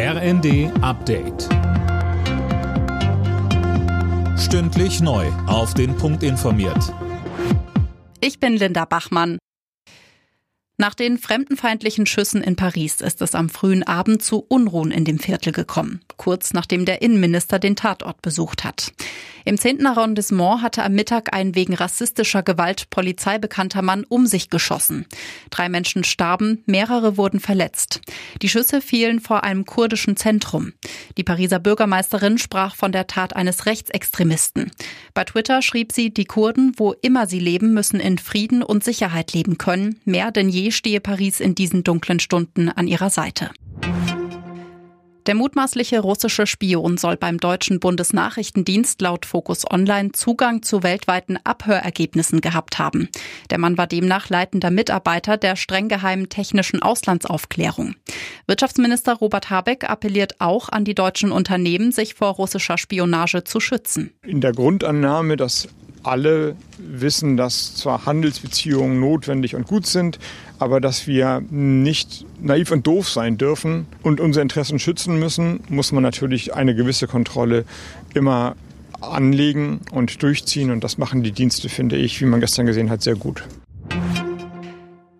RND Update. Stündlich neu. Auf den Punkt informiert. Ich bin Linda Bachmann. Nach den fremdenfeindlichen Schüssen in Paris ist es am frühen Abend zu Unruhen in dem Viertel gekommen, kurz nachdem der Innenminister den Tatort besucht hat. Im 10. Arrondissement hatte am Mittag ein wegen rassistischer Gewalt polizeibekannter Mann um sich geschossen. Drei Menschen starben, mehrere wurden verletzt. Die Schüsse fielen vor einem kurdischen Zentrum. Die Pariser Bürgermeisterin sprach von der Tat eines Rechtsextremisten. Bei Twitter schrieb sie, die Kurden, wo immer sie leben, müssen in Frieden und Sicherheit leben können. Mehr denn je stehe Paris in diesen dunklen Stunden an ihrer Seite. Der mutmaßliche russische Spion soll beim deutschen Bundesnachrichtendienst laut Focus Online Zugang zu weltweiten Abhörergebnissen gehabt haben. Der Mann war demnach leitender Mitarbeiter der streng geheimen technischen Auslandsaufklärung. Wirtschaftsminister Robert Habeck appelliert auch an die deutschen Unternehmen, sich vor russischer Spionage zu schützen. In der Grundannahme, dass alle wissen, dass zwar Handelsbeziehungen notwendig und gut sind, aber dass wir nicht naiv und doof sein dürfen und unsere Interessen schützen müssen, muss man natürlich eine gewisse Kontrolle immer anlegen und durchziehen. Und das machen die Dienste, finde ich, wie man gestern gesehen hat, sehr gut.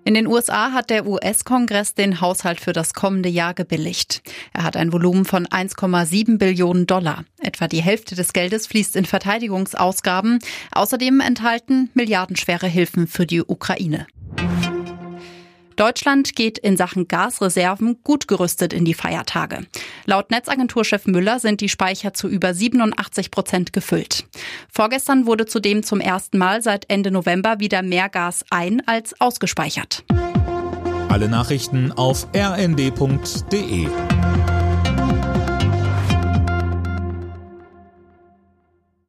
In den USA hat der US-Kongress den Haushalt für das kommende Jahr gebilligt. Er hat ein Volumen von 1,7 Billionen Dollar. Etwa die Hälfte des Geldes fließt in Verteidigungsausgaben. Außerdem enthalten milliardenschwere Hilfen für die Ukraine. Deutschland geht in Sachen Gasreserven gut gerüstet in die Feiertage. Laut Netzagenturchef Müller sind die Speicher zu über 87 Prozent gefüllt. Vorgestern wurde zudem zum ersten Mal seit Ende November wieder mehr Gas ein als ausgespeichert. Alle Nachrichten auf rnd.de